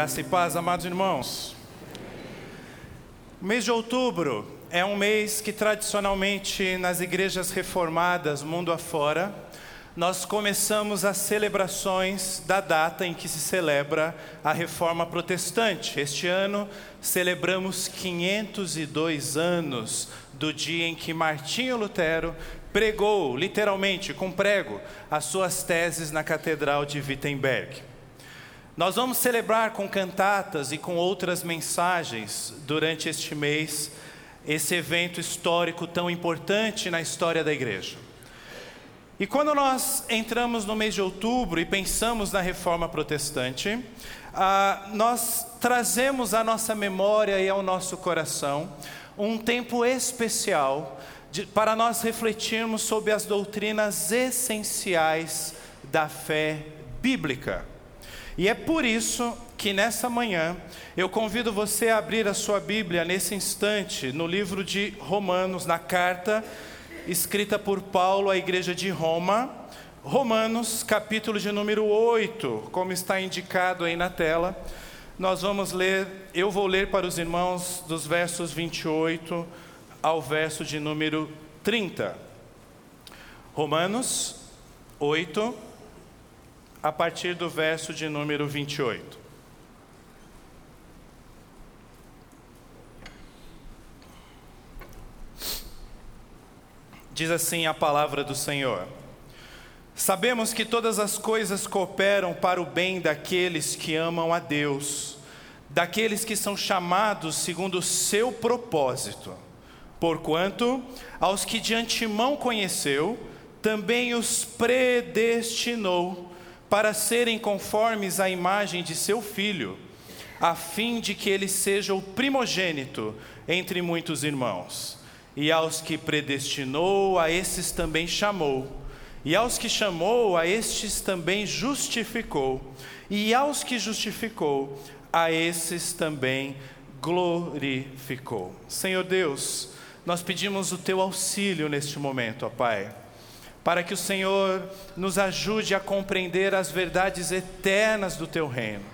Graça e paz, amados irmãos. O mês de outubro é um mês que tradicionalmente nas igrejas reformadas mundo afora, nós começamos as celebrações da data em que se celebra a reforma protestante. Este ano celebramos 502 anos do dia em que Martinho Lutero pregou, literalmente, com prego, as suas teses na Catedral de Wittenberg. Nós vamos celebrar com cantatas e com outras mensagens durante este mês esse evento histórico tão importante na história da igreja. E quando nós entramos no mês de outubro e pensamos na reforma protestante, ah, nós trazemos à nossa memória e ao nosso coração um tempo especial de, para nós refletirmos sobre as doutrinas essenciais da fé bíblica. E é por isso que nessa manhã eu convido você a abrir a sua Bíblia nesse instante no livro de Romanos, na carta escrita por Paulo à igreja de Roma, Romanos, capítulo de número 8, como está indicado aí na tela. Nós vamos ler, eu vou ler para os irmãos dos versos 28 ao verso de número 30. Romanos 8, a partir do verso de número 28. Diz assim a palavra do Senhor: Sabemos que todas as coisas cooperam para o bem daqueles que amam a Deus, daqueles que são chamados segundo o seu propósito. Porquanto, aos que de antemão conheceu, também os predestinou para serem conformes à imagem de seu filho, a fim de que ele seja o primogênito entre muitos irmãos. E aos que predestinou, a esses também chamou. E aos que chamou, a estes também justificou. E aos que justificou, a esses também glorificou. Senhor Deus, nós pedimos o teu auxílio neste momento, ó Pai, para que o Senhor nos ajude a compreender as verdades eternas do teu reino.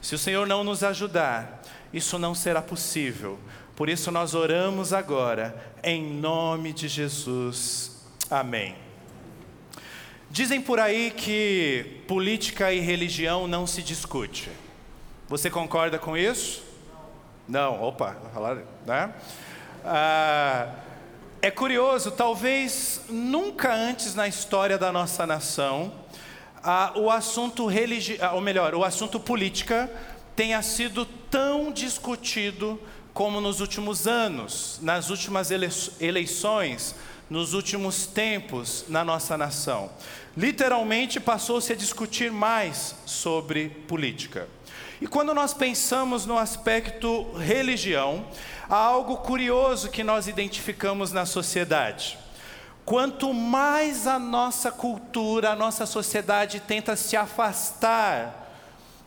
Se o Senhor não nos ajudar, isso não será possível. Por isso nós oramos agora, em nome de Jesus. Amém. Dizem por aí que política e religião não se discute. Você concorda com isso? Não, opa, né? Ah, é curioso, talvez nunca antes na história da nossa nação, ah, o assunto religi... Ou melhor, o assunto política tenha sido tão discutido como nos últimos anos, nas últimas eleições, nos últimos tempos na nossa nação. Literalmente passou-se a discutir mais sobre política. E quando nós pensamos no aspecto religião, há algo curioso que nós identificamos na sociedade. Quanto mais a nossa cultura, a nossa sociedade tenta se afastar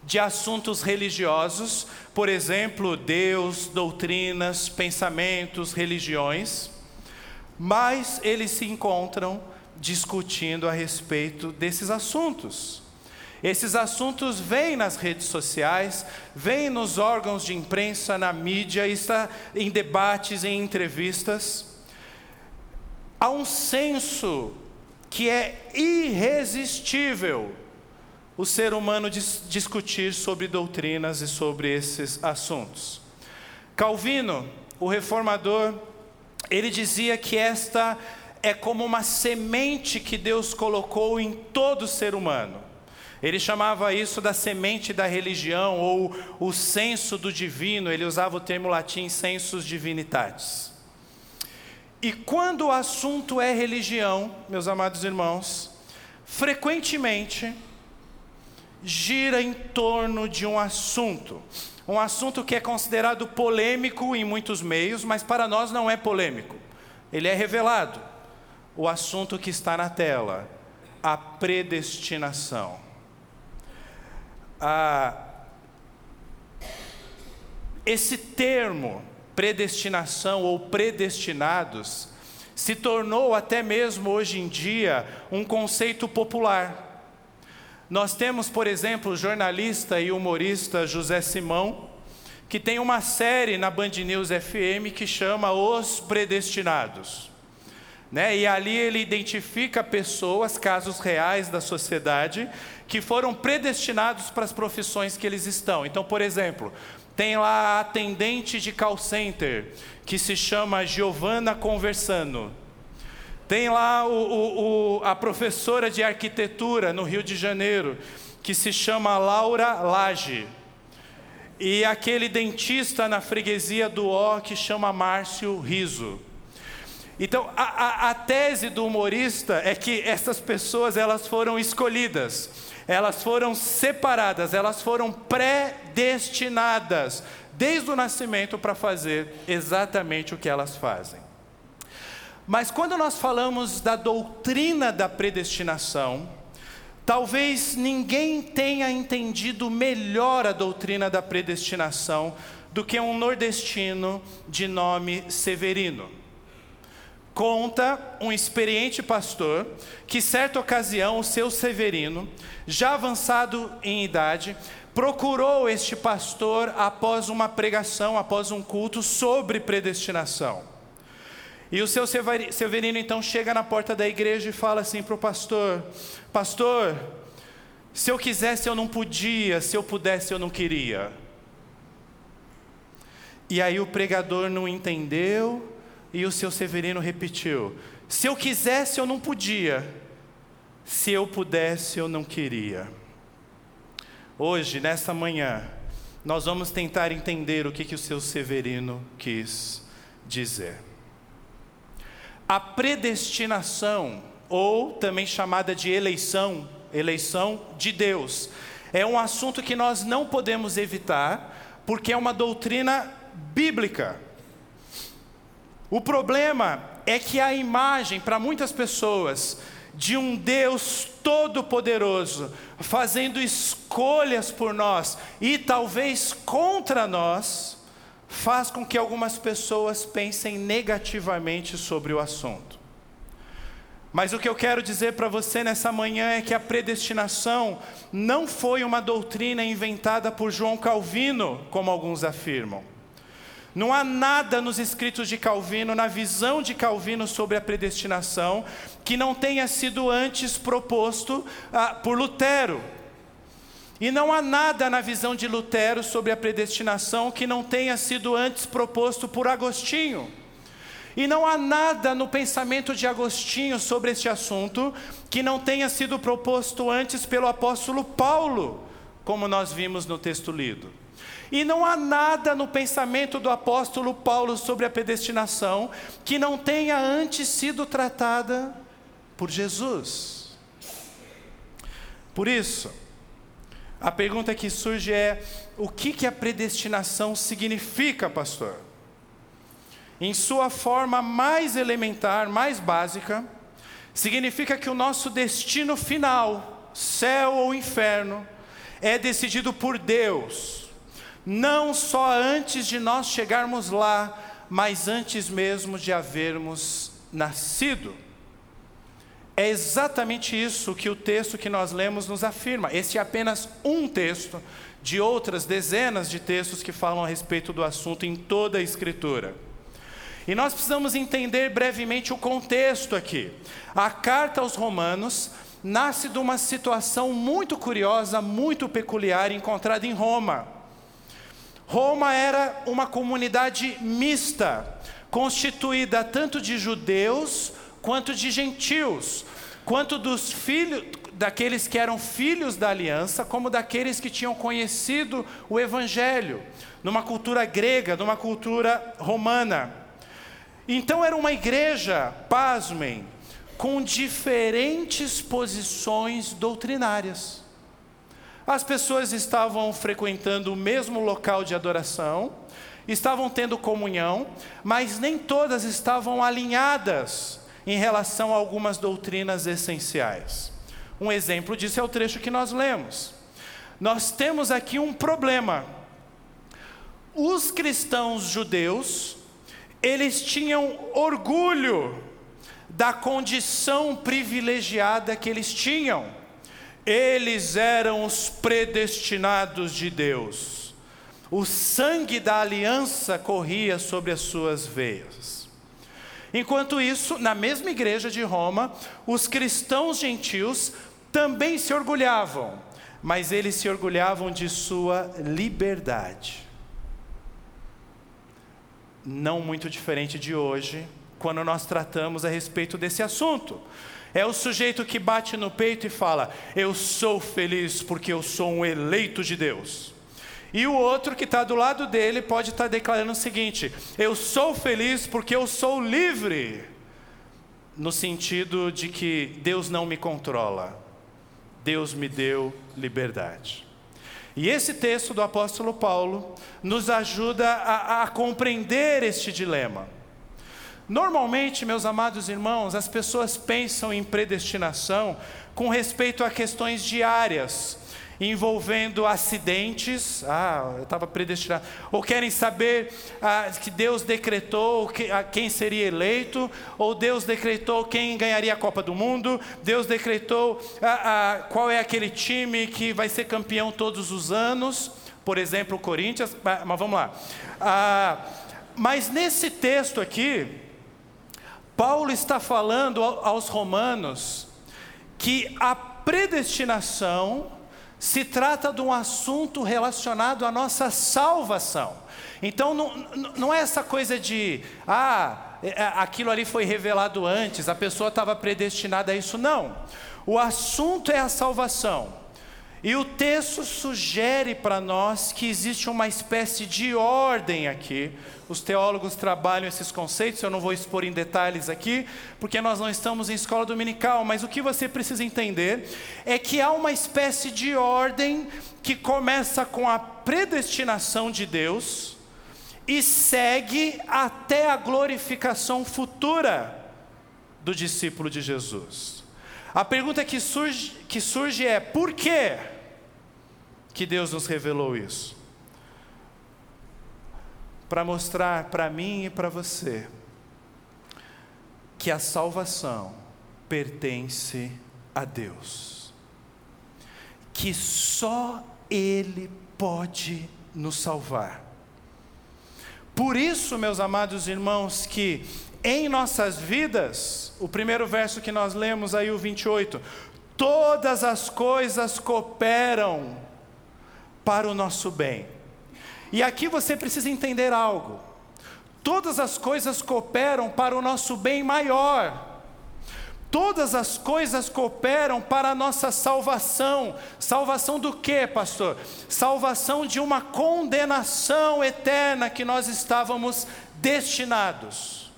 de assuntos religiosos, por exemplo, Deus, doutrinas, pensamentos, religiões, mais eles se encontram discutindo a respeito desses assuntos. Esses assuntos vêm nas redes sociais, vêm nos órgãos de imprensa, na mídia, está em debates, em entrevistas. Há um senso que é irresistível o ser humano dis discutir sobre doutrinas e sobre esses assuntos. Calvino, o reformador, ele dizia que esta é como uma semente que Deus colocou em todo ser humano. Ele chamava isso da semente da religião ou o senso do divino, ele usava o termo latim sensus divinitatis. E quando o assunto é religião, meus amados irmãos, frequentemente gira em torno de um assunto, um assunto que é considerado polêmico em muitos meios, mas para nós não é polêmico. Ele é revelado. O assunto que está na tela, a predestinação ah, esse termo, predestinação ou predestinados, se tornou até mesmo hoje em dia um conceito popular. Nós temos, por exemplo, o jornalista e humorista José Simão, que tem uma série na Band News FM que chama Os Predestinados. Né? E ali ele identifica pessoas, casos reais da sociedade, que foram predestinados para as profissões que eles estão. Então, por exemplo, tem lá a atendente de call center, que se chama Giovanna Conversano. Tem lá o, o, o, a professora de arquitetura no Rio de Janeiro, que se chama Laura Lage. E aquele dentista na freguesia do O, que chama Márcio Riso. Então, a, a, a tese do humorista é que essas pessoas elas foram escolhidas, elas foram separadas, elas foram predestinadas desde o nascimento para fazer exatamente o que elas fazem. Mas quando nós falamos da doutrina da predestinação, talvez ninguém tenha entendido melhor a doutrina da predestinação do que um nordestino de nome Severino. Conta um experiente pastor que, certa ocasião, o seu Severino, já avançado em idade, procurou este pastor após uma pregação, após um culto sobre predestinação. E o seu Severino então chega na porta da igreja e fala assim para o pastor: Pastor, se eu quisesse eu não podia, se eu pudesse eu não queria. E aí o pregador não entendeu e o seu Severino repetiu: Se eu quisesse eu não podia, se eu pudesse eu não queria. Hoje, nessa manhã, nós vamos tentar entender o que, que o seu Severino quis dizer. A predestinação, ou também chamada de eleição, eleição de Deus, é um assunto que nós não podemos evitar, porque é uma doutrina bíblica. O problema é que a imagem, para muitas pessoas, de um Deus todo-poderoso, fazendo escolhas por nós e talvez contra nós, faz com que algumas pessoas pensem negativamente sobre o assunto. Mas o que eu quero dizer para você nessa manhã é que a predestinação não foi uma doutrina inventada por João Calvino, como alguns afirmam. Não há nada nos escritos de Calvino, na visão de Calvino sobre a predestinação, que não tenha sido antes proposto ah, por Lutero, e não há nada na visão de Lutero sobre a predestinação que não tenha sido antes proposto por Agostinho. E não há nada no pensamento de Agostinho sobre este assunto que não tenha sido proposto antes pelo apóstolo Paulo, como nós vimos no texto lido. E não há nada no pensamento do apóstolo Paulo sobre a predestinação que não tenha antes sido tratada por Jesus. Por isso, a pergunta que surge é: o que, que a predestinação significa, pastor? Em sua forma mais elementar, mais básica, significa que o nosso destino final, céu ou inferno, é decidido por Deus, não só antes de nós chegarmos lá, mas antes mesmo de havermos nascido. É exatamente isso que o texto que nós lemos nos afirma. Este é apenas um texto de outras dezenas de textos que falam a respeito do assunto em toda a Escritura. E nós precisamos entender brevemente o contexto aqui. A carta aos Romanos nasce de uma situação muito curiosa, muito peculiar encontrada em Roma. Roma era uma comunidade mista, constituída tanto de judeus quanto de gentios, quanto dos filhos daqueles que eram filhos da aliança, como daqueles que tinham conhecido o evangelho, numa cultura grega, numa cultura romana. Então era uma igreja, pasmem, com diferentes posições doutrinárias. As pessoas estavam frequentando o mesmo local de adoração, estavam tendo comunhão, mas nem todas estavam alinhadas em relação a algumas doutrinas essenciais. Um exemplo disso é o trecho que nós lemos. Nós temos aqui um problema. Os cristãos judeus, eles tinham orgulho da condição privilegiada que eles tinham. Eles eram os predestinados de Deus. O sangue da aliança corria sobre as suas veias. Enquanto isso, na mesma igreja de Roma, os cristãos gentios também se orgulhavam, mas eles se orgulhavam de sua liberdade. Não muito diferente de hoje, quando nós tratamos a respeito desse assunto. É o sujeito que bate no peito e fala: Eu sou feliz porque eu sou um eleito de Deus. E o outro que está do lado dele pode estar tá declarando o seguinte: Eu sou feliz porque eu sou livre. No sentido de que Deus não me controla, Deus me deu liberdade. E esse texto do apóstolo Paulo nos ajuda a, a compreender este dilema. Normalmente, meus amados irmãos, as pessoas pensam em predestinação com respeito a questões diárias, envolvendo acidentes, ah, eu estava predestinado, ou querem saber ah, que Deus decretou que, ah, quem seria eleito, ou Deus decretou quem ganharia a Copa do Mundo, Deus decretou ah, ah, qual é aquele time que vai ser campeão todos os anos, por exemplo, o Corinthians, ah, mas vamos lá. mas nesse texto aqui, Paulo está falando aos romanos que a predestinação se trata de um assunto relacionado à nossa salvação. Então não, não é essa coisa de, ah, é, é, aquilo ali foi revelado antes, a pessoa estava predestinada a isso. Não. O assunto é a salvação. E o texto sugere para nós que existe uma espécie de ordem aqui. Os teólogos trabalham esses conceitos, eu não vou expor em detalhes aqui, porque nós não estamos em escola dominical, mas o que você precisa entender é que há uma espécie de ordem que começa com a predestinação de Deus e segue até a glorificação futura do discípulo de Jesus. A pergunta que surge, que surge é: por quê que Deus nos revelou isso? Para mostrar para mim e para você que a salvação pertence a Deus, que só Ele pode nos salvar. Por isso, meus amados irmãos, que em nossas vidas, o primeiro verso que nós lemos aí, o 28, todas as coisas cooperam para o nosso bem. E aqui você precisa entender algo. Todas as coisas cooperam para o nosso bem maior. Todas as coisas cooperam para a nossa salvação. Salvação do que, pastor? Salvação de uma condenação eterna que nós estávamos destinados.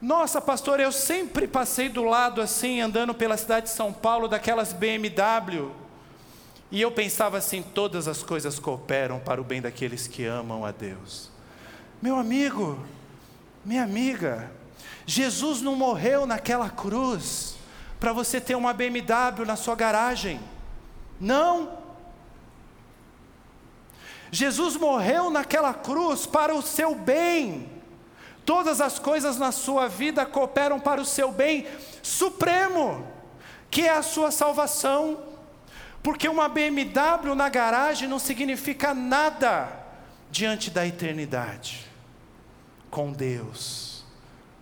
Nossa, pastor, eu sempre passei do lado assim, andando pela cidade de São Paulo, daquelas BMW. E eu pensava assim: todas as coisas cooperam para o bem daqueles que amam a Deus. Meu amigo, minha amiga, Jesus não morreu naquela cruz para você ter uma BMW na sua garagem. Não. Jesus morreu naquela cruz para o seu bem Todas as coisas na sua vida cooperam para o seu bem supremo, que é a sua salvação. Porque uma BMW na garagem não significa nada diante da eternidade. Com Deus,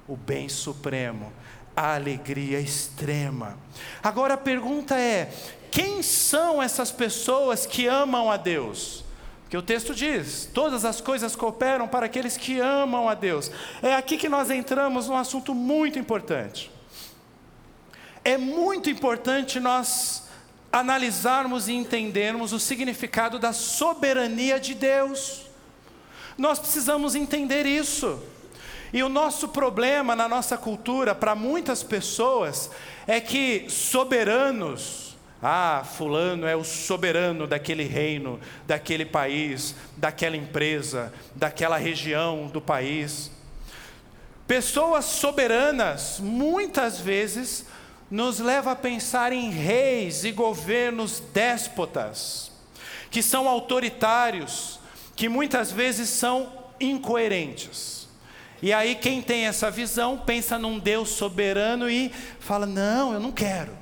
o bem supremo, a alegria extrema. Agora a pergunta é: quem são essas pessoas que amam a Deus? Porque o texto diz: todas as coisas cooperam para aqueles que amam a Deus. É aqui que nós entramos num assunto muito importante. É muito importante nós analisarmos e entendermos o significado da soberania de Deus. Nós precisamos entender isso. E o nosso problema na nossa cultura, para muitas pessoas, é que soberanos, ah, Fulano é o soberano daquele reino, daquele país, daquela empresa, daquela região do país. Pessoas soberanas, muitas vezes, nos leva a pensar em reis e governos déspotas, que são autoritários, que muitas vezes são incoerentes. E aí, quem tem essa visão pensa num Deus soberano e fala: não, eu não quero.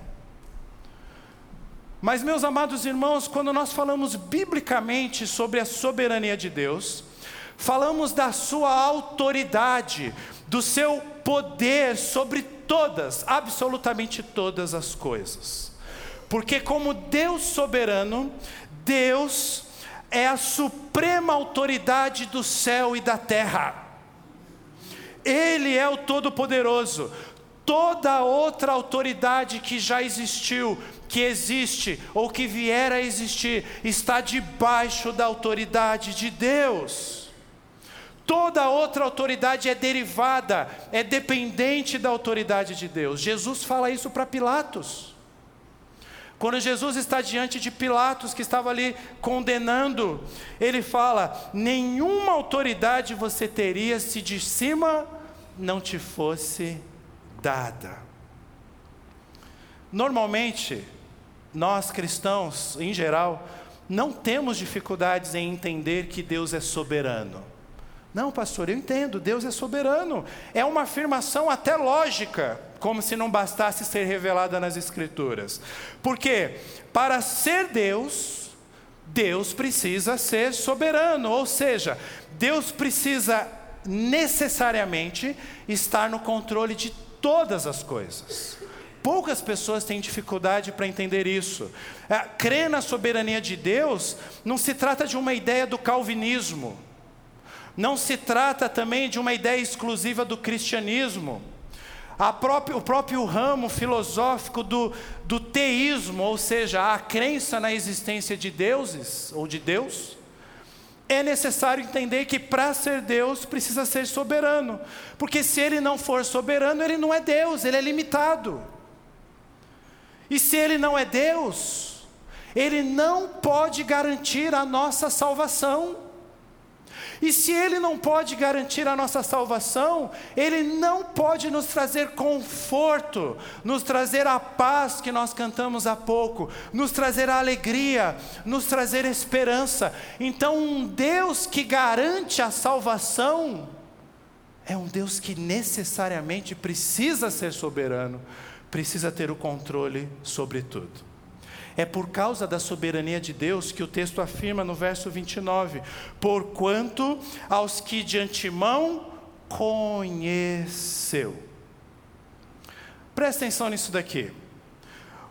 Mas, meus amados irmãos, quando nós falamos biblicamente sobre a soberania de Deus, falamos da sua autoridade, do seu poder sobre todas, absolutamente todas as coisas. Porque, como Deus soberano, Deus é a suprema autoridade do céu e da terra. Ele é o Todo-Poderoso. Toda outra autoridade que já existiu, que existe ou que vier a existir, está debaixo da autoridade de Deus. Toda outra autoridade é derivada, é dependente da autoridade de Deus. Jesus fala isso para Pilatos. Quando Jesus está diante de Pilatos, que estava ali condenando, ele fala: Nenhuma autoridade você teria se de cima não te fosse dada. Normalmente, nós cristãos, em geral, não temos dificuldades em entender que Deus é soberano. Não, pastor, eu entendo, Deus é soberano. É uma afirmação até lógica, como se não bastasse ser revelada nas Escrituras. Porque, para ser Deus, Deus precisa ser soberano, ou seja, Deus precisa necessariamente estar no controle de todas as coisas. Poucas pessoas têm dificuldade para entender isso. É, crer na soberania de Deus não se trata de uma ideia do calvinismo, não se trata também de uma ideia exclusiva do cristianismo. O próprio ramo filosófico do, do teísmo, ou seja, a crença na existência de deuses ou de Deus, é necessário entender que para ser Deus precisa ser soberano, porque se ele não for soberano, ele não é Deus, ele é limitado. E se ele não é Deus, ele não pode garantir a nossa salvação. E se Ele não pode garantir a nossa salvação, Ele não pode nos trazer conforto, nos trazer a paz que nós cantamos há pouco, nos trazer a alegria, nos trazer esperança. Então, um Deus que garante a salvação, é um Deus que necessariamente precisa ser soberano, precisa ter o controle sobre tudo. É por causa da soberania de Deus que o texto afirma no verso 29: Porquanto aos que de antemão conheceu. Presta atenção nisso daqui.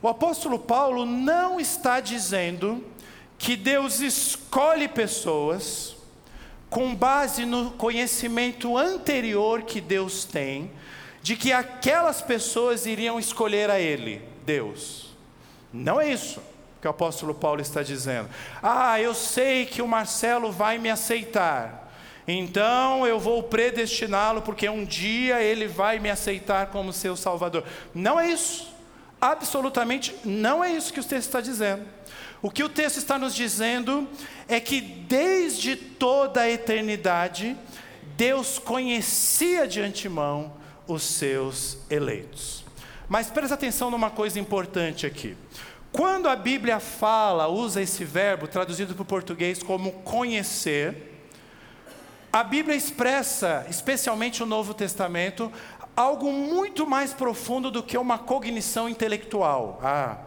O apóstolo Paulo não está dizendo que Deus escolhe pessoas com base no conhecimento anterior que Deus tem, de que aquelas pessoas iriam escolher a Ele, Deus. Não é isso que o apóstolo Paulo está dizendo. Ah, eu sei que o Marcelo vai me aceitar. Então eu vou predestiná-lo porque um dia ele vai me aceitar como seu salvador. Não é isso. Absolutamente não é isso que o texto está dizendo. O que o texto está nos dizendo é que desde toda a eternidade, Deus conhecia de antemão os seus eleitos. Mas presta atenção numa coisa importante aqui. Quando a Bíblia fala, usa esse verbo, traduzido para o português como conhecer, a Bíblia expressa, especialmente o Novo Testamento, algo muito mais profundo do que uma cognição intelectual. Ah,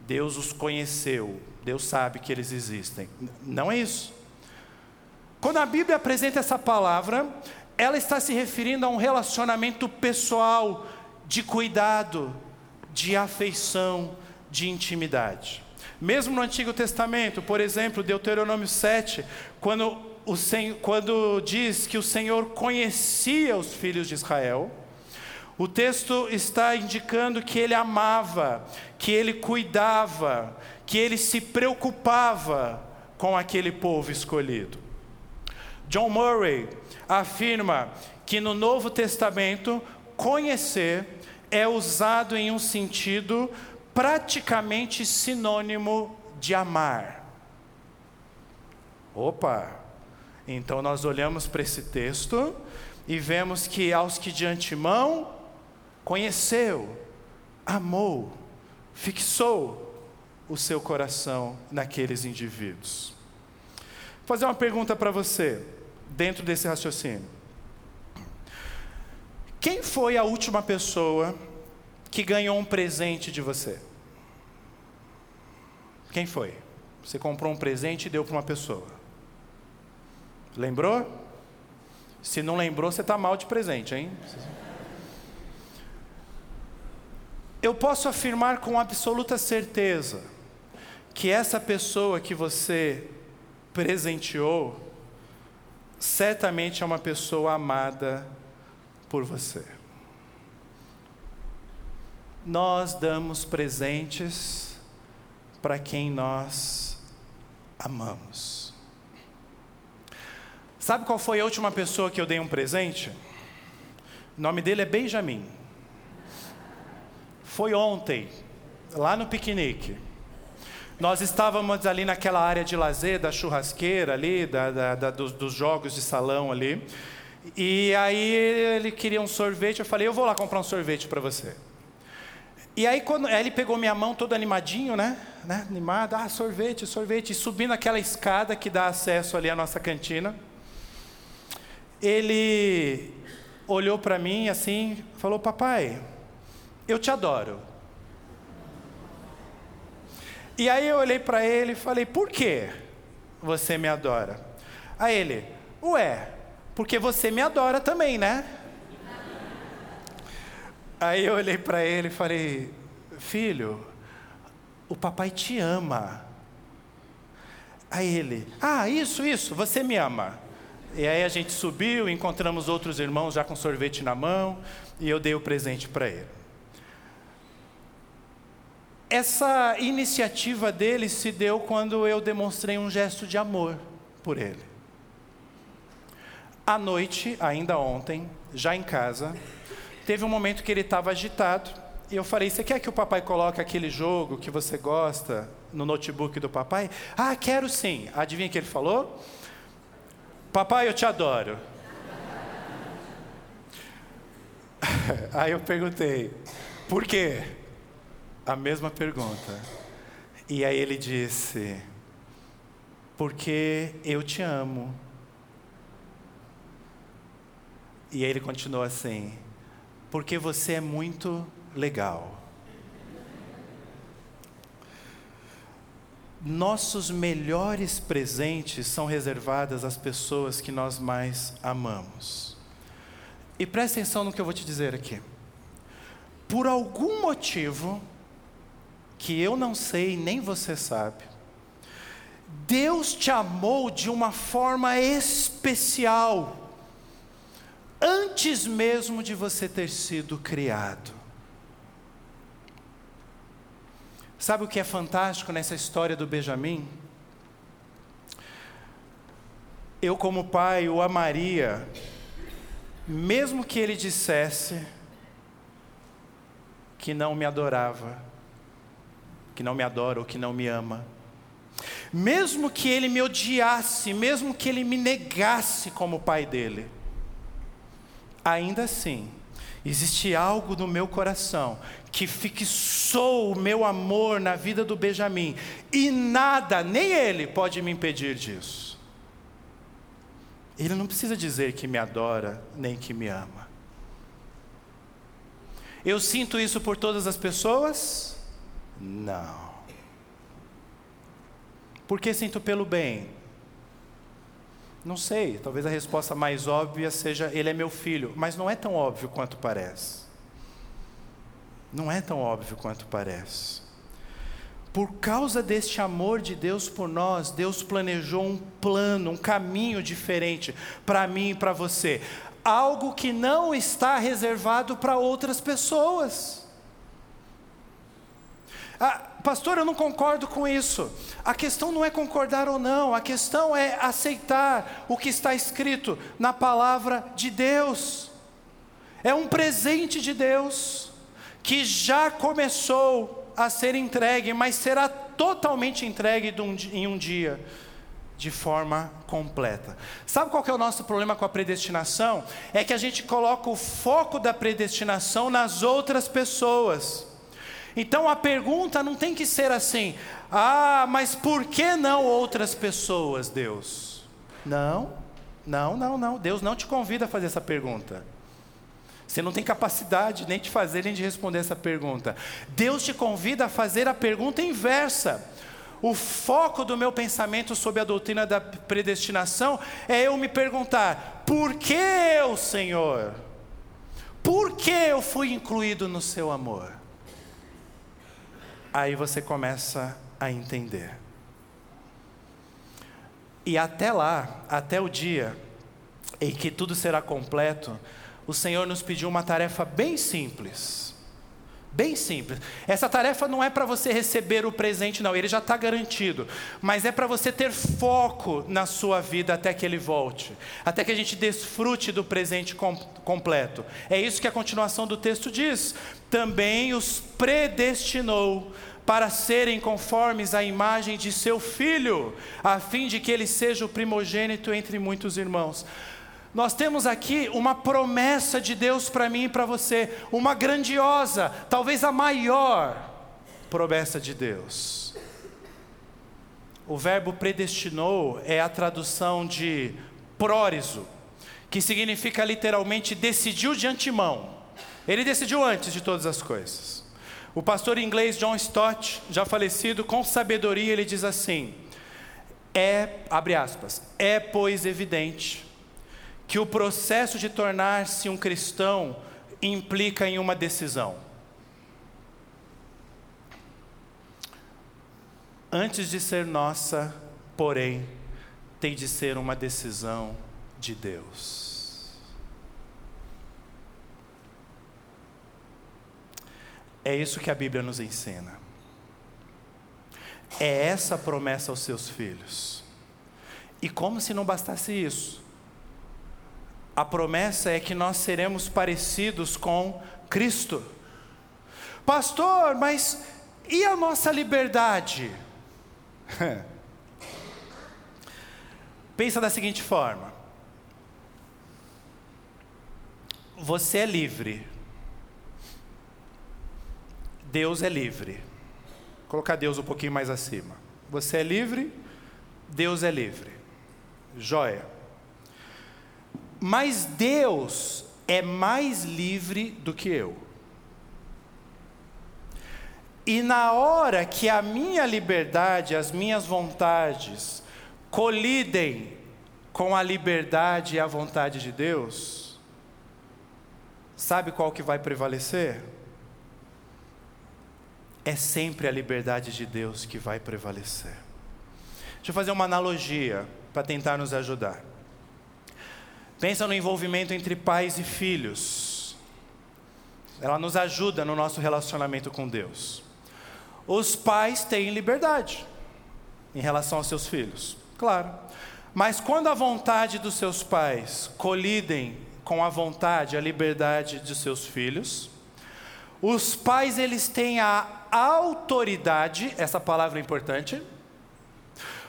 Deus os conheceu, Deus sabe que eles existem. Não é isso. Quando a Bíblia apresenta essa palavra, ela está se referindo a um relacionamento pessoal, de cuidado, de afeição, de intimidade. Mesmo no Antigo Testamento, por exemplo, Deuteronômio 7, quando, o Senhor, quando diz que o Senhor conhecia os filhos de Israel, o texto está indicando que ele amava, que ele cuidava, que ele se preocupava com aquele povo escolhido. John Murray afirma que no Novo Testamento conhecer é usado em um sentido praticamente sinônimo de amar. Opa! Então nós olhamos para esse texto e vemos que aos que de antemão conheceu, amou, fixou o seu coração naqueles indivíduos. Vou fazer uma pergunta para você, dentro desse raciocínio. Quem foi a última pessoa que ganhou um presente de você? Quem foi? Você comprou um presente e deu para uma pessoa. Lembrou? Se não lembrou, você está mal de presente, hein? Eu posso afirmar com absoluta certeza que essa pessoa que você presenteou, certamente é uma pessoa amada por você. Nós damos presentes para quem nós amamos. Sabe qual foi a última pessoa que eu dei um presente? O nome dele é Benjamin. Foi ontem, lá no piquenique. Nós estávamos ali naquela área de lazer, da churrasqueira ali, da, da, da dos, dos, jogos de salão ali. E aí ele queria um sorvete, eu falei, eu vou lá comprar um sorvete para você. E aí, quando aí ele pegou minha mão todo animadinho, né? né? Animado, ah, sorvete, sorvete, e subindo aquela escada que dá acesso ali à nossa cantina. Ele olhou para mim assim, falou, papai, eu te adoro. E aí eu olhei para ele e falei: Por que você me adora? A ele: Ué, porque você me adora também, né? Aí eu olhei para ele e falei: Filho, o papai te ama. Aí ele: Ah, isso, isso, você me ama. E aí a gente subiu, encontramos outros irmãos já com sorvete na mão, e eu dei o presente para ele. Essa iniciativa dele se deu quando eu demonstrei um gesto de amor por ele. À noite, ainda ontem, já em casa, teve um momento que ele estava agitado e eu falei: Você quer que o papai coloque aquele jogo que você gosta no notebook do papai? Ah, quero sim. Adivinha o que ele falou? Papai, eu te adoro. Aí eu perguntei: Por quê? a mesma pergunta. E aí ele disse: Porque eu te amo. E aí ele continuou assim: Porque você é muito legal. Nossos melhores presentes são reservados às pessoas que nós mais amamos. E preste atenção no que eu vou te dizer aqui. Por algum motivo, que eu não sei nem você sabe. Deus te amou de uma forma especial, antes mesmo de você ter sido criado. Sabe o que é fantástico nessa história do Benjamim? Eu, como pai, o amaria, mesmo que ele dissesse que não me adorava que não me adora ou que não me ama. Mesmo que ele me odiasse, mesmo que ele me negasse como pai dele, ainda assim, existe algo no meu coração que fixou o meu amor na vida do Benjamim, e nada, nem ele, pode me impedir disso. Ele não precisa dizer que me adora, nem que me ama. Eu sinto isso por todas as pessoas? Não. Por que sinto pelo bem? Não sei, talvez a resposta mais óbvia seja: ele é meu filho, mas não é tão óbvio quanto parece. Não é tão óbvio quanto parece. Por causa deste amor de Deus por nós, Deus planejou um plano, um caminho diferente para mim e para você. Algo que não está reservado para outras pessoas. Ah, pastor, eu não concordo com isso. A questão não é concordar ou não, a questão é aceitar o que está escrito na palavra de Deus. É um presente de Deus que já começou a ser entregue, mas será totalmente entregue em um dia, de forma completa. Sabe qual é o nosso problema com a predestinação? É que a gente coloca o foco da predestinação nas outras pessoas. Então a pergunta não tem que ser assim: ah, mas por que não outras pessoas, Deus? Não, não, não, não. Deus não te convida a fazer essa pergunta. Você não tem capacidade nem de fazer nem de responder essa pergunta. Deus te convida a fazer a pergunta inversa: o foco do meu pensamento sobre a doutrina da predestinação é eu me perguntar: por que eu, Senhor? Por que eu fui incluído no seu amor? Aí você começa a entender. E até lá, até o dia em que tudo será completo, o Senhor nos pediu uma tarefa bem simples. Bem simples. Essa tarefa não é para você receber o presente, não, ele já está garantido. Mas é para você ter foco na sua vida até que ele volte, até que a gente desfrute do presente com, completo. É isso que a continuação do texto diz. Também os predestinou para serem conformes à imagem de seu filho, a fim de que ele seja o primogênito entre muitos irmãos. Nós temos aqui uma promessa de Deus para mim e para você, uma grandiosa, talvez a maior promessa de Deus. O verbo predestinou é a tradução de próriso, que significa literalmente decidiu de antemão. Ele decidiu antes de todas as coisas. O pastor inglês John Stott, já falecido, com sabedoria, ele diz assim: é, abre aspas, é pois evidente que o processo de tornar-se um cristão implica em uma decisão. Antes de ser nossa, porém, tem de ser uma decisão de Deus. É isso que a Bíblia nos ensina. É essa promessa aos seus filhos. E como se não bastasse isso, a promessa é que nós seremos parecidos com Cristo. Pastor, mas e a nossa liberdade? Pensa da seguinte forma: você é livre, Deus é livre. Vou colocar Deus um pouquinho mais acima. Você é livre, Deus é livre. Joia. Mas Deus é mais livre do que eu. E na hora que a minha liberdade, as minhas vontades colidem com a liberdade e a vontade de Deus, sabe qual que vai prevalecer? É sempre a liberdade de Deus que vai prevalecer. Deixa eu fazer uma analogia para tentar nos ajudar. Pensa no envolvimento entre pais e filhos. Ela nos ajuda no nosso relacionamento com Deus. Os pais têm liberdade em relação aos seus filhos, claro. Mas quando a vontade dos seus pais colidem com a vontade, a liberdade de seus filhos, os pais eles têm a autoridade, essa palavra é importante,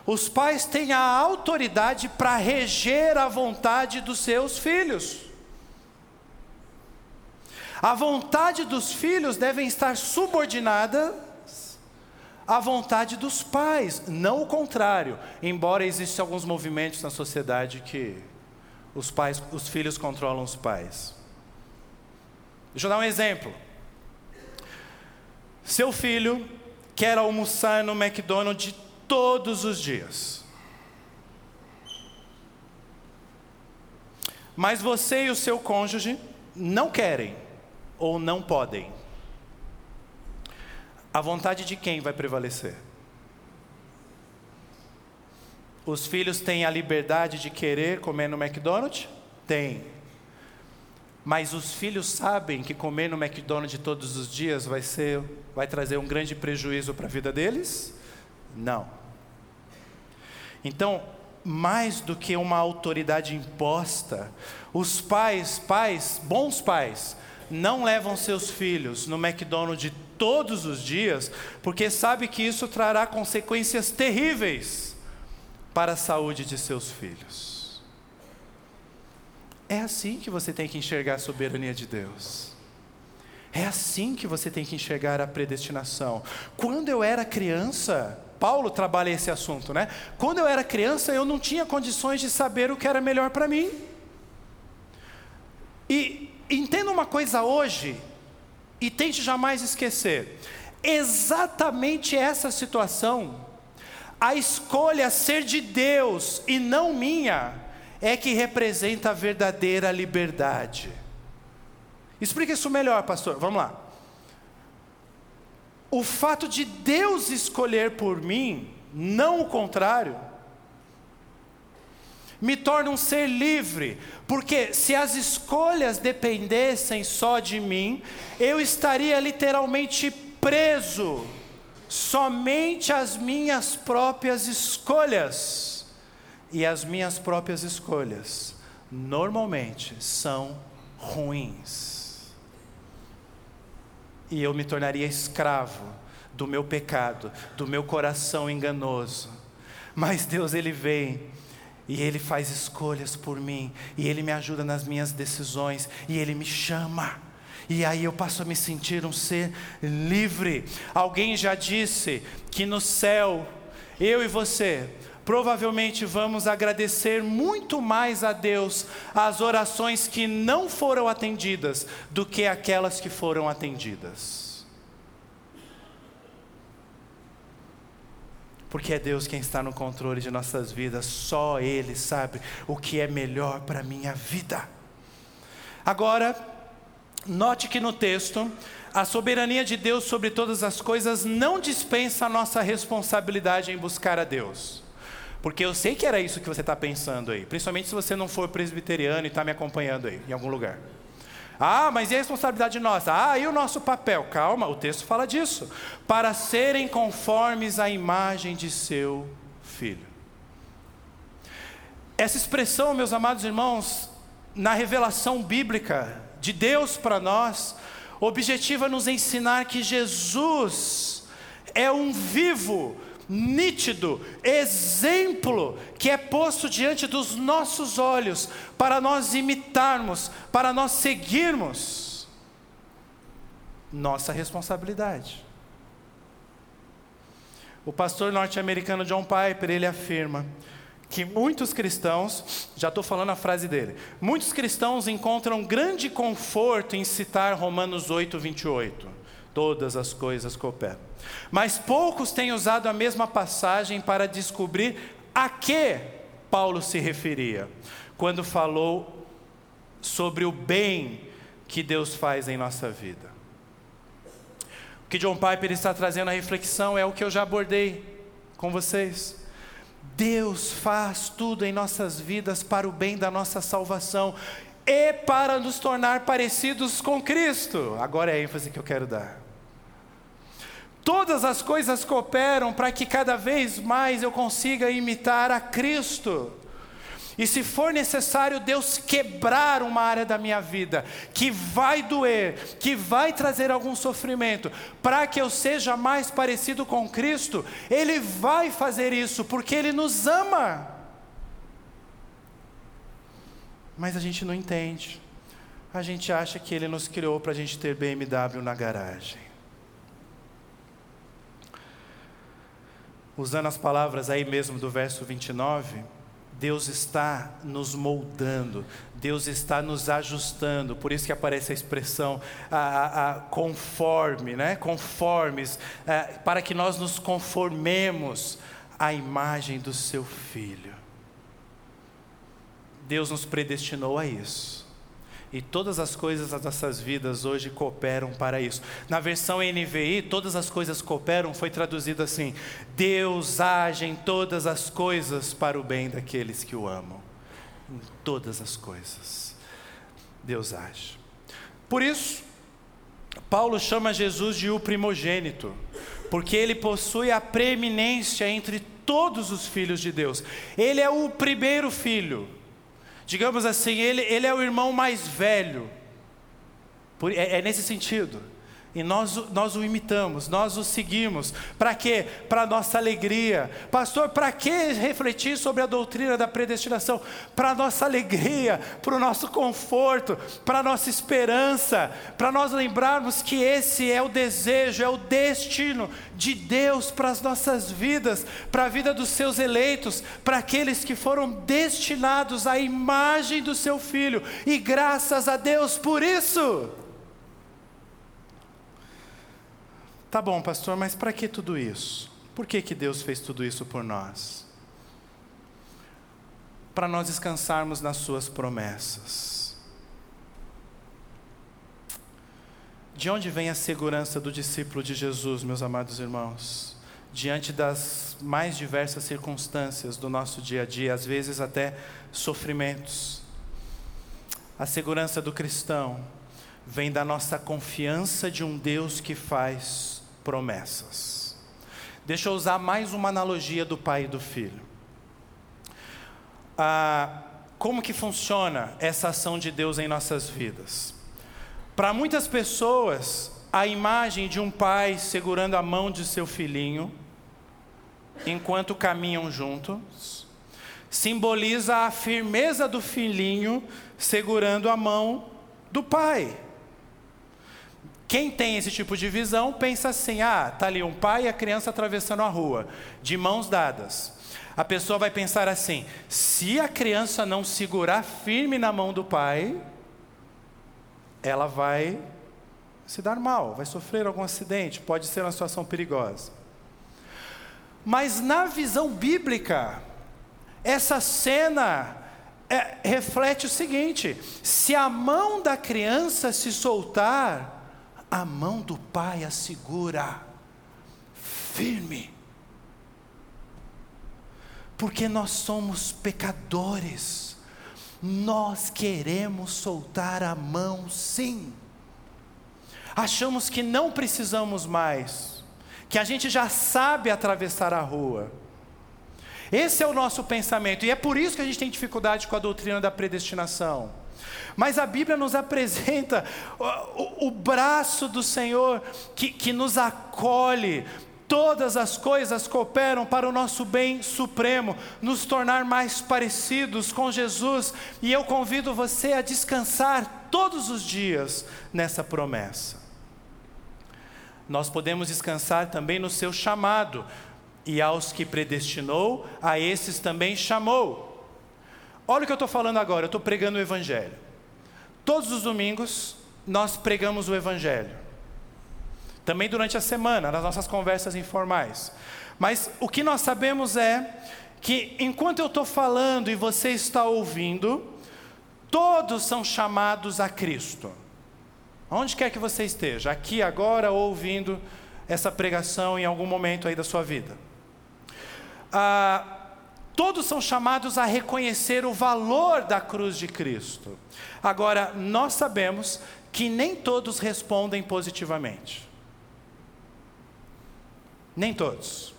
os pais têm a autoridade para reger a vontade dos seus filhos. A vontade dos filhos devem estar subordinada à vontade dos pais, não o contrário. Embora existam alguns movimentos na sociedade que os pais, os filhos controlam os pais. Deixa eu dar um exemplo. Seu filho quer almoçar no McDonald's todos os dias. Mas você e o seu cônjuge não querem ou não podem. A vontade de quem vai prevalecer? Os filhos têm a liberdade de querer comer no McDonald's? Tem. Mas os filhos sabem que comer no McDonald's todos os dias vai ser vai trazer um grande prejuízo para a vida deles? Não. Então, mais do que uma autoridade imposta, os pais, pais, bons pais, não levam seus filhos no McDonald's todos os dias, porque sabe que isso trará consequências terríveis para a saúde de seus filhos. É assim que você tem que enxergar a soberania de Deus. É assim que você tem que enxergar a predestinação. Quando eu era criança, Paulo trabalha esse assunto, né? Quando eu era criança, eu não tinha condições de saber o que era melhor para mim. E entenda uma coisa hoje, e tente jamais esquecer: exatamente essa situação A escolha ser de Deus e não minha é que representa a verdadeira liberdade. Explica isso melhor, pastor. Vamos lá. O fato de Deus escolher por mim, não o contrário, me torna um ser livre, porque se as escolhas dependessem só de mim, eu estaria literalmente preso somente às minhas próprias escolhas. E as minhas próprias escolhas, normalmente, são ruins. E eu me tornaria escravo do meu pecado, do meu coração enganoso. Mas Deus, Ele vem e Ele faz escolhas por mim, e Ele me ajuda nas minhas decisões, e Ele me chama. E aí eu passo a me sentir um ser livre. Alguém já disse que no céu, eu e você, provavelmente vamos agradecer muito mais a Deus as orações que não foram atendidas do que aquelas que foram atendidas. porque é Deus quem está no controle de nossas vidas, só Ele sabe o que é melhor para a minha vida. Agora, note que no texto, a soberania de Deus sobre todas as coisas não dispensa a nossa responsabilidade em buscar a Deus. Porque eu sei que era isso que você está pensando aí, principalmente se você não for presbiteriano e está me acompanhando aí, em algum lugar. Ah, mas e a responsabilidade nossa? Ah, e o nosso papel? Calma, o texto fala disso. Para serem conformes à imagem de seu filho. Essa expressão, meus amados irmãos, na revelação bíblica de Deus para nós, objetiva nos ensinar que Jesus é um vivo, nítido, exemplo que é posto diante dos nossos olhos para nós imitarmos, para nós seguirmos. Nossa responsabilidade. O pastor norte-americano John Piper, ele afirma que muitos cristãos, já estou falando a frase dele, muitos cristãos encontram grande conforto em citar Romanos 8, 28 todas as coisas cooperam. Mas poucos têm usado a mesma passagem para descobrir a que Paulo se referia, quando falou sobre o bem que Deus faz em nossa vida. O que John Piper está trazendo a reflexão é o que eu já abordei com vocês. Deus faz tudo em nossas vidas para o bem da nossa salvação e para nos tornar parecidos com Cristo. Agora é a ênfase que eu quero dar. Todas as coisas cooperam para que cada vez mais eu consiga imitar a Cristo. E se for necessário Deus quebrar uma área da minha vida, que vai doer, que vai trazer algum sofrimento, para que eu seja mais parecido com Cristo, Ele vai fazer isso, porque Ele nos ama. Mas a gente não entende. A gente acha que Ele nos criou para a gente ter BMW na garagem. Usando as palavras aí mesmo do verso 29, Deus está nos moldando, Deus está nos ajustando, por isso que aparece a expressão a, a, a conforme, né? conformes, a, para que nós nos conformemos à imagem do Seu Filho. Deus nos predestinou a isso. E todas as coisas das nossas vidas hoje cooperam para isso. Na versão NVI, todas as coisas cooperam foi traduzido assim: Deus age em todas as coisas para o bem daqueles que o amam. Em todas as coisas. Deus age. Por isso, Paulo chama Jesus de o primogênito, porque ele possui a preeminência entre todos os filhos de Deus. Ele é o primeiro filho digamos assim, ele, ele é o irmão mais velho. Por, é, é nesse sentido. E nós, nós o imitamos, nós o seguimos. Para quê? Para nossa alegria. Pastor, para que refletir sobre a doutrina da predestinação? Para nossa alegria, para o nosso conforto, para nossa esperança, para nós lembrarmos que esse é o desejo, é o destino de Deus para as nossas vidas, para a vida dos seus eleitos, para aqueles que foram destinados à imagem do seu filho. E graças a Deus por isso. Tá bom, pastor, mas para que tudo isso? Por que, que Deus fez tudo isso por nós? Para nós descansarmos nas Suas promessas. De onde vem a segurança do discípulo de Jesus, meus amados irmãos? Diante das mais diversas circunstâncias do nosso dia a dia, às vezes até sofrimentos. A segurança do cristão vem da nossa confiança de um Deus que faz promessas. Deixa eu usar mais uma analogia do pai e do filho. Ah, como que funciona essa ação de Deus em nossas vidas? Para muitas pessoas, a imagem de um pai segurando a mão de seu filhinho, enquanto caminham juntos, simboliza a firmeza do filhinho segurando a mão do pai. Quem tem esse tipo de visão pensa assim: ah, está ali um pai e a criança atravessando a rua, de mãos dadas. A pessoa vai pensar assim: se a criança não segurar firme na mão do pai, ela vai se dar mal, vai sofrer algum acidente, pode ser uma situação perigosa. Mas na visão bíblica, essa cena é, reflete o seguinte: se a mão da criança se soltar, a mão do Pai a segura firme. Porque nós somos pecadores, nós queremos soltar a mão, sim. Achamos que não precisamos mais, que a gente já sabe atravessar a rua. Esse é o nosso pensamento, e é por isso que a gente tem dificuldade com a doutrina da predestinação. Mas a Bíblia nos apresenta o, o, o braço do Senhor que, que nos acolhe, Todas as coisas cooperam para o nosso bem supremo, nos tornar mais parecidos com Jesus, e eu convido você a descansar todos os dias nessa promessa. Nós podemos descansar também no seu chamado, e aos que predestinou, a esses também chamou. Olha o que eu estou falando agora, eu estou pregando o Evangelho. Todos os domingos nós pregamos o Evangelho. Também durante a semana, nas nossas conversas informais. Mas o que nós sabemos é que enquanto eu estou falando e você está ouvindo, todos são chamados a Cristo. Onde quer que você esteja, aqui, agora, ou ouvindo essa pregação em algum momento aí da sua vida. Ah, todos são chamados a reconhecer o valor da cruz de Cristo. Agora, nós sabemos que nem todos respondem positivamente. Nem todos.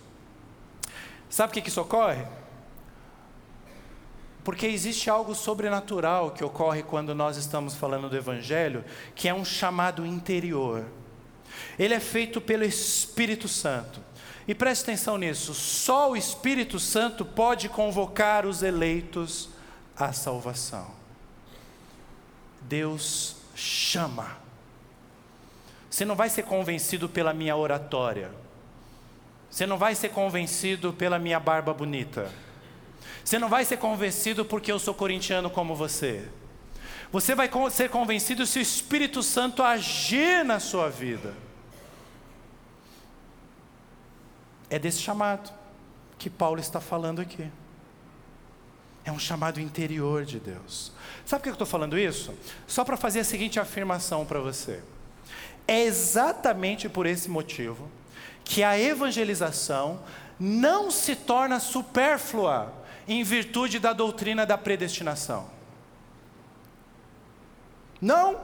Sabe o que isso ocorre? Porque existe algo sobrenatural que ocorre quando nós estamos falando do Evangelho, que é um chamado interior. Ele é feito pelo Espírito Santo. E preste atenção nisso: só o Espírito Santo pode convocar os eleitos à salvação. Deus chama. Você não vai ser convencido pela minha oratória. Você não vai ser convencido pela minha barba bonita. Você não vai ser convencido porque eu sou corintiano como você. Você vai ser convencido se o Espírito Santo agir na sua vida. É desse chamado que Paulo está falando aqui. É um chamado interior de Deus. Sabe por que eu estou falando isso? Só para fazer a seguinte afirmação para você. É exatamente por esse motivo que a evangelização não se torna supérflua em virtude da doutrina da predestinação. Não,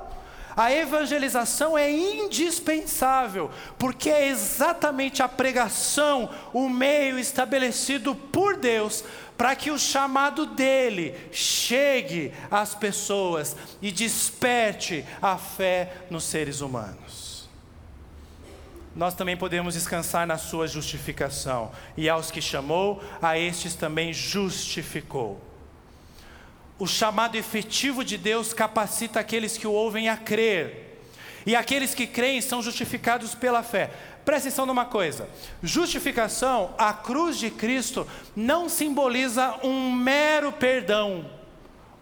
a evangelização é indispensável, porque é exatamente a pregação o meio estabelecido por Deus para que o chamado dele chegue às pessoas e desperte a fé nos seres humanos. Nós também podemos descansar na sua justificação, e aos que chamou, a estes também justificou. O chamado efetivo de Deus capacita aqueles que o ouvem a crer. E aqueles que creem são justificados pela fé. Presta atenção numa coisa: justificação, a cruz de Cristo, não simboliza um mero perdão,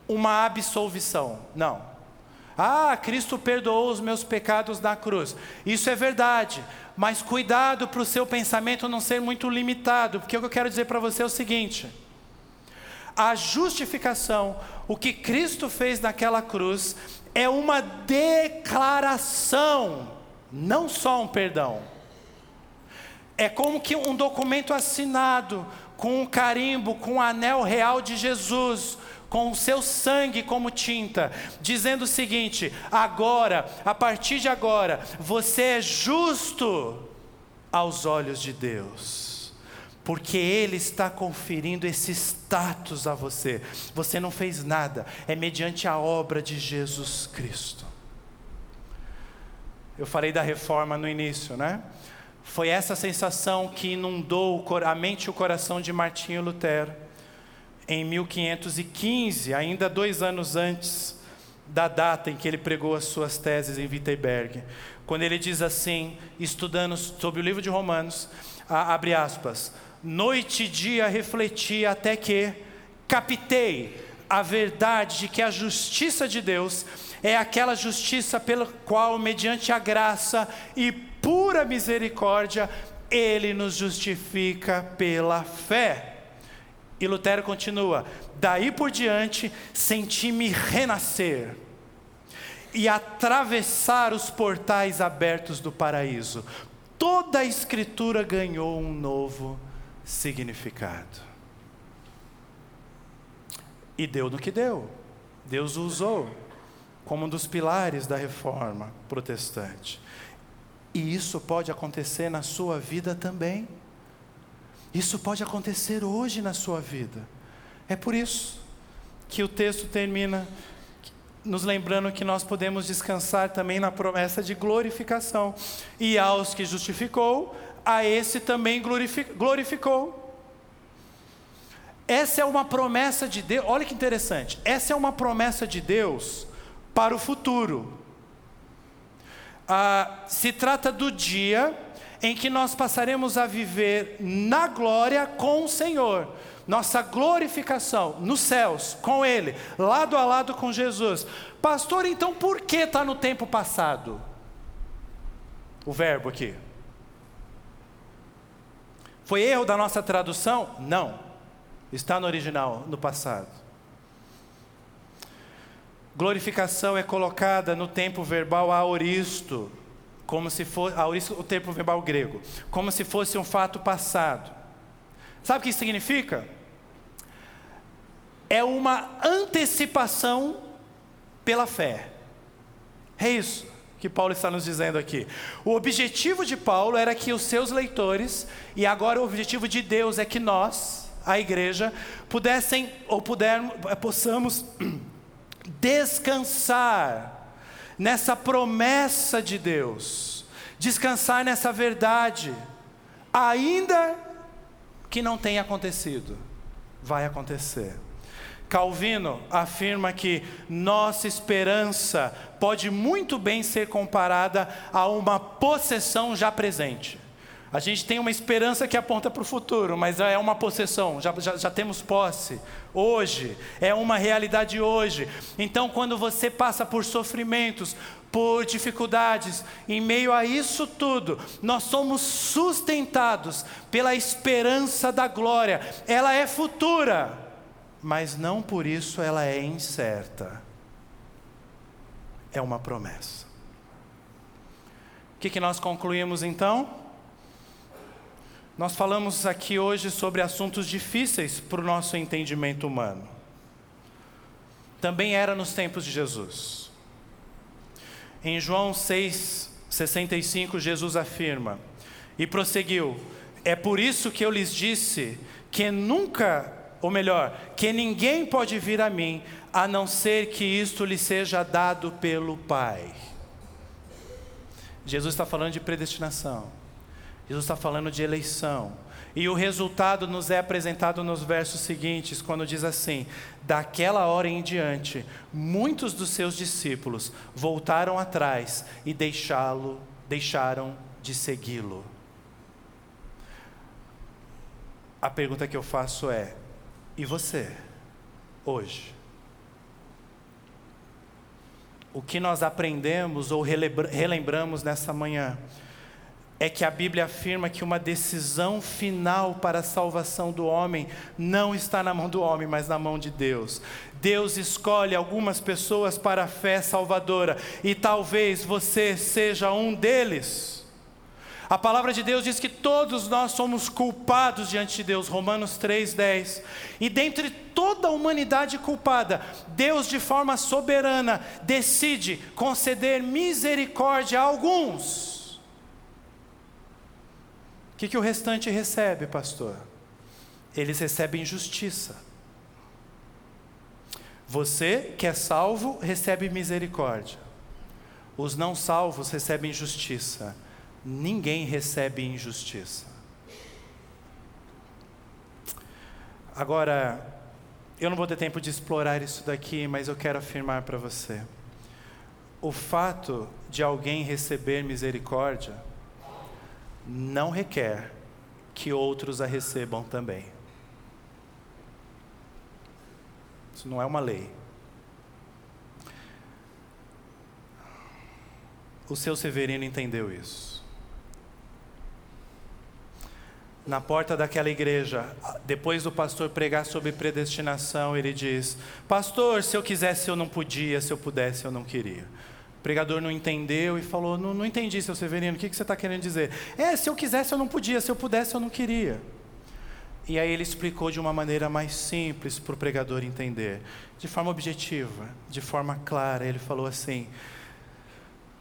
uma absolvição. Não. Ah, Cristo perdoou os meus pecados na cruz. Isso é verdade, mas cuidado para o seu pensamento não ser muito limitado, porque o que eu quero dizer para você é o seguinte: a justificação, o que Cristo fez naquela cruz, é uma declaração, não só um perdão. É como que um documento assinado com um carimbo, com o um anel real de Jesus, com o seu sangue como tinta, dizendo o seguinte: agora, a partir de agora, você é justo aos olhos de Deus, porque Ele está conferindo esse status a você. Você não fez nada, é mediante a obra de Jesus Cristo. Eu falei da reforma no início, né? Foi essa sensação que inundou a mente e o coração de Martinho Lutero em 1515, ainda dois anos antes da data em que ele pregou as suas teses em Wittenberg, quando ele diz assim, estudando sobre o livro de Romanos, abre aspas, noite e dia refleti até que captei a verdade de que a justiça de Deus é aquela justiça pela qual, mediante a graça e pura misericórdia, Ele nos justifica pela fé. E Lutero continua: daí por diante senti-me renascer e atravessar os portais abertos do paraíso. Toda a Escritura ganhou um novo significado. E deu no que deu. Deus o usou como um dos pilares da reforma protestante. E isso pode acontecer na sua vida também. Isso pode acontecer hoje na sua vida. É por isso que o texto termina nos lembrando que nós podemos descansar também na promessa de glorificação. E aos que justificou, a esse também glorificou. Essa é uma promessa de Deus, olha que interessante, essa é uma promessa de Deus para o futuro. Ah, se trata do dia em que nós passaremos a viver na glória com o Senhor. Nossa glorificação nos céus, com Ele, lado a lado com Jesus. Pastor, então por que está no tempo passado? O verbo aqui. Foi erro da nossa tradução? Não. Está no original, no passado. Glorificação é colocada no tempo verbal aoristo, como se fosse, aoristo, o tempo verbal grego, como se fosse um fato passado. Sabe o que isso significa? É uma antecipação pela fé. É isso que Paulo está nos dizendo aqui. O objetivo de Paulo era que os seus leitores, e agora o objetivo de Deus é que nós, a igreja, pudessem ou pudermos, possamos descansar nessa promessa de Deus, descansar nessa verdade, ainda que não tenha acontecido, vai acontecer. Calvino afirma que nossa esperança pode muito bem ser comparada a uma possessão já presente. A gente tem uma esperança que aponta para o futuro, mas é uma possessão, já, já, já, temos posse. Hoje, é uma realidade hoje. Então, quando você passa por sofrimentos, por dificuldades, em meio a isso tudo, nós somos sustentados pela esperança da glória. Ela é futura, mas não por isso ela é incerta. É uma promessa. O que, que nós concluímos então? Nós falamos aqui hoje sobre assuntos difíceis para o nosso entendimento humano. Também era nos tempos de Jesus. Em João 6, 65, Jesus afirma, e prosseguiu: É por isso que eu lhes disse que nunca, ou melhor, que ninguém pode vir a mim, a não ser que isto lhe seja dado pelo Pai. Jesus está falando de predestinação. Jesus está falando de eleição. E o resultado nos é apresentado nos versos seguintes, quando diz assim: Daquela hora em diante, muitos dos seus discípulos voltaram atrás e deixá-lo, deixaram de segui-lo. A pergunta que eu faço é: e você, hoje? O que nós aprendemos ou relembramos nessa manhã é que a Bíblia afirma que uma decisão final para a salvação do homem não está na mão do homem, mas na mão de Deus. Deus escolhe algumas pessoas para a fé salvadora e talvez você seja um deles. A palavra de Deus diz que todos nós somos culpados diante de Deus, Romanos 3:10. E dentre toda a humanidade culpada, Deus de forma soberana decide conceder misericórdia a alguns que, que o restante recebe, pastor? Eles recebem justiça. Você que é salvo recebe misericórdia. Os não salvos recebem justiça. Ninguém recebe injustiça. Agora, eu não vou ter tempo de explorar isso daqui, mas eu quero afirmar para você. O fato de alguém receber misericórdia não requer que outros a recebam também. Isso não é uma lei. O seu Severino entendeu isso. Na porta daquela igreja, depois do pastor pregar sobre predestinação, ele diz: Pastor, se eu quisesse eu não podia, se eu pudesse eu não queria. O pregador não entendeu e falou: Não, não entendi, seu Severino, o que, que você está querendo dizer? É, se eu quisesse eu não podia, se eu pudesse eu não queria. E aí ele explicou de uma maneira mais simples para o pregador entender, de forma objetiva, de forma clara. Ele falou assim: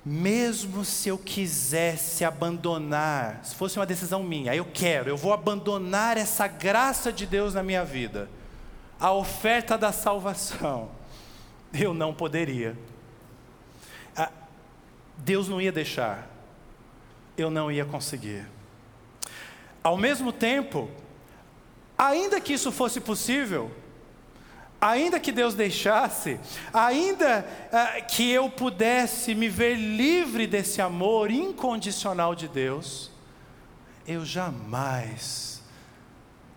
mesmo se eu quisesse abandonar, se fosse uma decisão minha, eu quero, eu vou abandonar essa graça de Deus na minha vida, a oferta da salvação, eu não poderia. Deus não ia deixar, eu não ia conseguir. Ao mesmo tempo, ainda que isso fosse possível, ainda que Deus deixasse, ainda uh, que eu pudesse me ver livre desse amor incondicional de Deus, eu jamais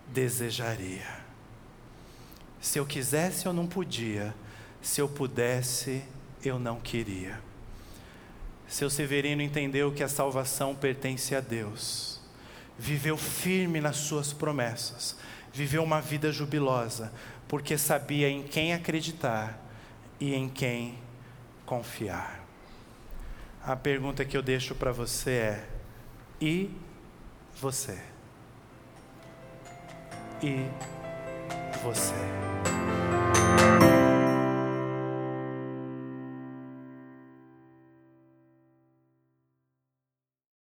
desejaria. Se eu quisesse, eu não podia, se eu pudesse, eu não queria. Seu Severino entendeu que a salvação pertence a Deus, viveu firme nas suas promessas, viveu uma vida jubilosa, porque sabia em quem acreditar e em quem confiar. A pergunta que eu deixo para você é: e você? E você?